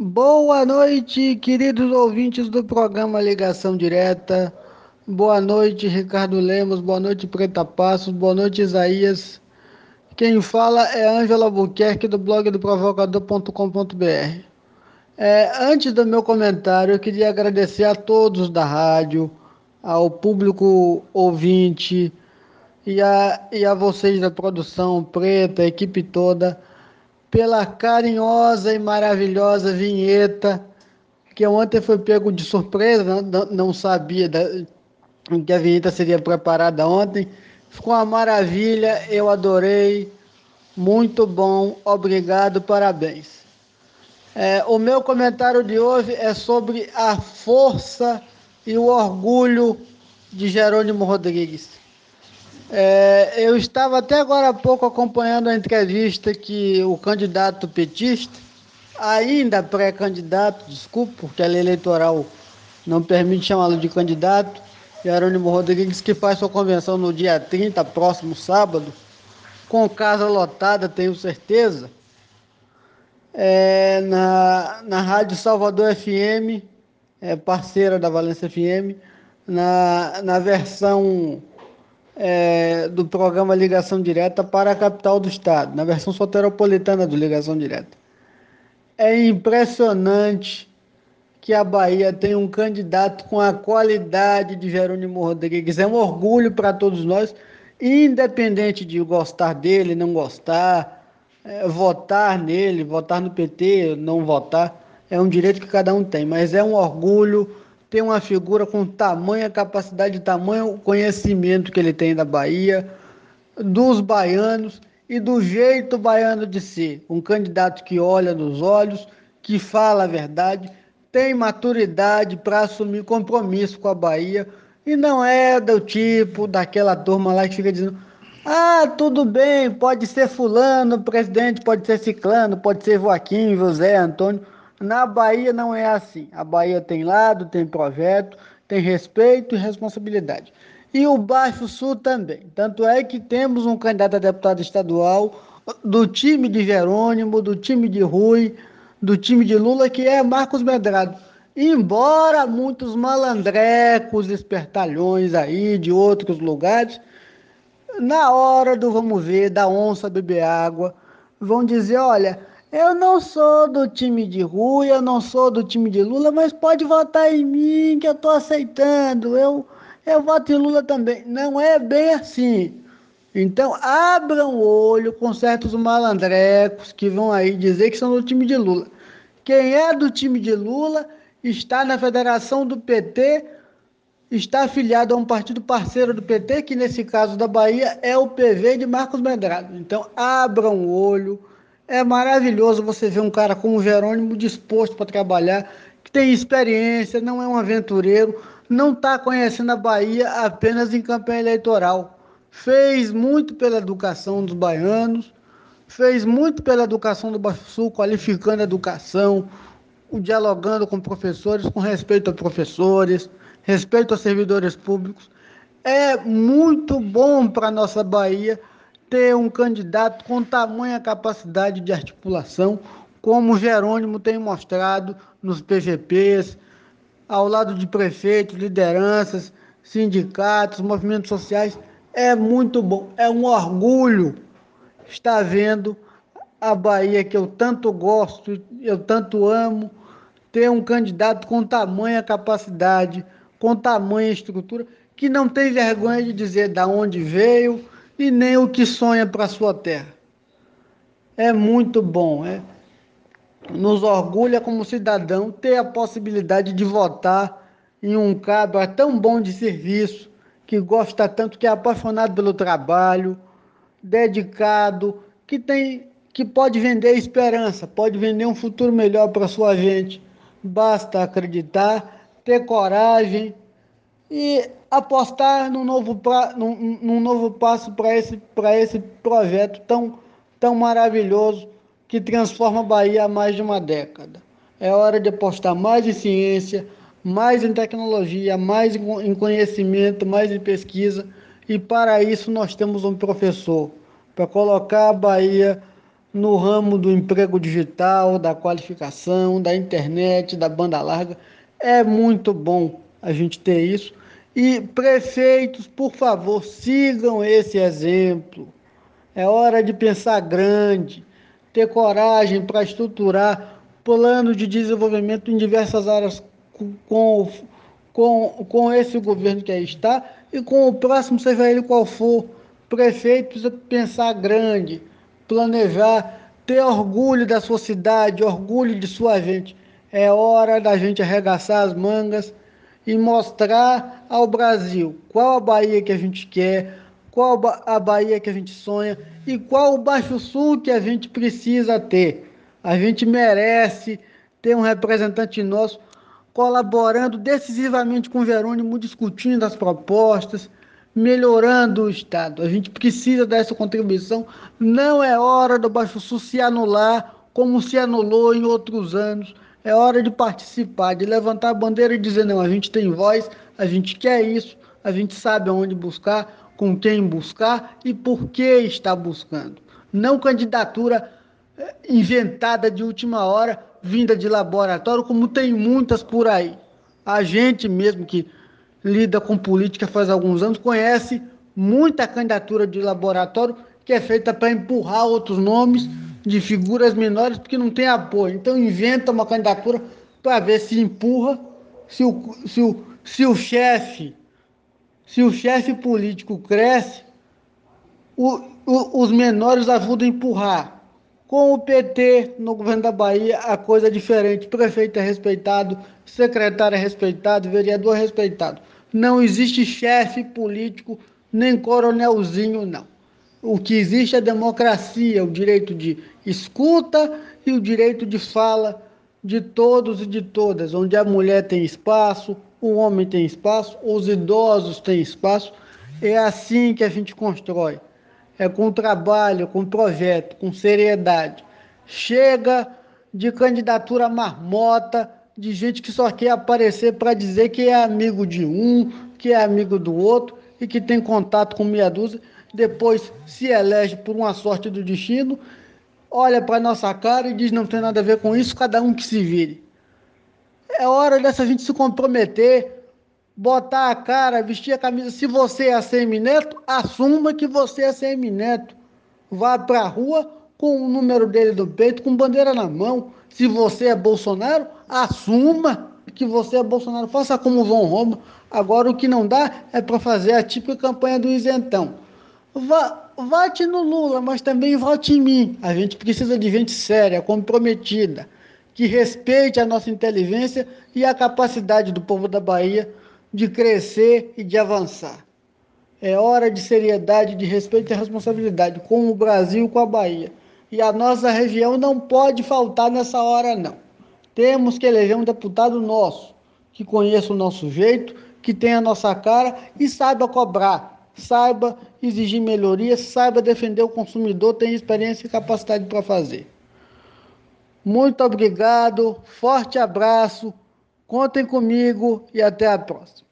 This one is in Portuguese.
Boa noite, queridos ouvintes do programa Ligação Direta. Boa noite, Ricardo Lemos. Boa noite, Preta Passos. Boa noite, Isaías. Quem fala é Ângela Albuquerque, do blog do provocador.com.br. É, antes do meu comentário, eu queria agradecer a todos da rádio, ao público ouvinte e a, e a vocês da produção, Preta, a equipe toda pela carinhosa e maravilhosa vinheta, que ontem foi pego de surpresa, não, não sabia da, que a vinheta seria preparada ontem. Ficou uma maravilha, eu adorei, muito bom, obrigado, parabéns. É, o meu comentário de hoje é sobre a força e o orgulho de Jerônimo Rodrigues. É, eu estava até agora há pouco acompanhando a entrevista que o candidato petista, ainda pré-candidato, desculpe, porque a lei eleitoral não permite chamá-lo de candidato, Jerônimo Rodrigues, que faz sua convenção no dia 30, próximo sábado, com casa lotada, tenho certeza, é, na, na Rádio Salvador FM, é, parceira da Valência FM, na, na versão é, do programa Ligação Direta para a capital do estado, na versão soteropolitana do Ligação Direta. É impressionante que a Bahia tem um candidato com a qualidade de Jerônimo Rodrigues. É um orgulho para todos nós, independente de gostar dele, não gostar, é, votar nele, votar no PT, não votar. É um direito que cada um tem, mas é um orgulho tem uma figura com tamanha capacidade, tamanho conhecimento que ele tem da Bahia, dos baianos e do jeito baiano de ser. Um candidato que olha nos olhos, que fala a verdade, tem maturidade para assumir compromisso com a Bahia e não é do tipo daquela turma lá que fica dizendo: ah, tudo bem, pode ser Fulano, presidente, pode ser Ciclano, pode ser Joaquim, José, Antônio. Na Bahia não é assim. A Bahia tem lado, tem projeto, tem respeito e responsabilidade. E o Baixo Sul também. Tanto é que temos um candidato a deputado estadual do time de Jerônimo, do time de Rui, do time de Lula, que é Marcos Medrado. Embora muitos malandrecos, espertalhões aí de outros lugares, na hora do vamos ver, da onça beber água, vão dizer, olha, eu não sou do time de Rui, eu não sou do time de Lula, mas pode votar em mim que eu estou aceitando. Eu, eu voto em Lula também. Não é bem assim. Então, abram o olho com certos malandrecos que vão aí dizer que são do time de Lula. Quem é do time de Lula está na federação do PT, está afiliado a um partido parceiro do PT, que nesse caso da Bahia é o PV de Marcos Medrado. Então, abram o olho é maravilhoso você ver um cara como o Jerônimo disposto para trabalhar, que tem experiência, não é um aventureiro, não está conhecendo a Bahia apenas em campanha eleitoral. Fez muito pela educação dos baianos, fez muito pela educação do Baixo Sul, qualificando a educação, dialogando com professores, com respeito a professores, respeito a servidores públicos. É muito bom para a nossa Bahia ter um candidato com tamanha capacidade de articulação, como Jerônimo tem mostrado nos PGPs, ao lado de prefeitos, lideranças, sindicatos, movimentos sociais. É muito bom, é um orgulho estar vendo a Bahia que eu tanto gosto, eu tanto amo, ter um candidato com tamanha capacidade, com tamanha estrutura, que não tem vergonha de dizer da onde veio, e nem o que sonha para sua terra. É muito bom, é. Nos orgulha como cidadão ter a possibilidade de votar em um cabra tão bom de serviço, que gosta tanto, que é apaixonado pelo trabalho, dedicado, que tem que pode vender esperança, pode vender um futuro melhor para sua gente. Basta acreditar, ter coragem e apostar num novo, pra, num, num novo passo para esse, esse projeto tão, tão maravilhoso que transforma a Bahia há mais de uma década. É hora de apostar mais em ciência, mais em tecnologia, mais em conhecimento, mais em pesquisa. E para isso nós temos um professor para colocar a Bahia no ramo do emprego digital, da qualificação, da internet, da banda larga. É muito bom a gente ter isso. E prefeitos, por favor, sigam esse exemplo. É hora de pensar grande, ter coragem para estruturar plano de desenvolvimento em diversas áreas com, com, com esse governo que aí está e com o próximo, seja ele qual for. Prefeitos, pensar grande, planejar, ter orgulho da sua cidade, orgulho de sua gente. É hora da gente arregaçar as mangas e mostrar ao Brasil qual a Bahia que a gente quer, qual a Bahia que a gente sonha e qual o Baixo Sul que a gente precisa ter. A gente merece ter um representante nosso colaborando decisivamente com o Verônimo, discutindo as propostas, melhorando o Estado. A gente precisa dessa contribuição. Não é hora do Baixo Sul se anular como se anulou em outros anos. É hora de participar, de levantar a bandeira e dizer: não, a gente tem voz, a gente quer isso, a gente sabe aonde buscar, com quem buscar e por que está buscando. Não candidatura eh, inventada de última hora, vinda de laboratório, como tem muitas por aí. A gente mesmo que lida com política faz alguns anos conhece muita candidatura de laboratório que é feita para empurrar outros nomes de figuras menores porque não tem apoio. Então inventa uma candidatura para ver se empurra, se o, se o, se o chefe, se o chefe político cresce, o, o, os menores ajudam a empurrar. Com o PT no governo da Bahia, a coisa é diferente. Prefeito é respeitado, secretário é respeitado, vereador é respeitado. Não existe chefe político, nem coronelzinho, não. O que existe é democracia, o direito de escuta e o direito de fala de todos e de todas, onde a mulher tem espaço, o homem tem espaço, os idosos têm espaço. É assim que a gente constrói. É com trabalho, com projeto, com seriedade. Chega de candidatura marmota, de gente que só quer aparecer para dizer que é amigo de um, que é amigo do outro e que tem contato com meia dúzia depois se elege por uma sorte do destino, olha para nossa cara e diz não tem nada a ver com isso, cada um que se vire. É hora dessa gente se comprometer, botar a cara, vestir a camisa. Se você é semineto, assuma que você é semineto. Vá para a rua com o número dele do peito, com bandeira na mão. Se você é Bolsonaro, assuma que você é Bolsonaro. Faça como João Roma. Agora o que não dá é para fazer a típica campanha do isentão vote no Lula, mas também vote em mim. A gente precisa de gente séria, comprometida, que respeite a nossa inteligência e a capacidade do povo da Bahia de crescer e de avançar. É hora de seriedade, de respeito e responsabilidade com o Brasil com a Bahia. E a nossa região não pode faltar nessa hora, não. Temos que eleger um deputado nosso, que conheça o nosso jeito, que tenha a nossa cara e saiba cobrar saiba exigir melhorias, saiba defender o consumidor, tem experiência e capacidade para fazer. Muito obrigado, forte abraço, contem comigo e até a próxima.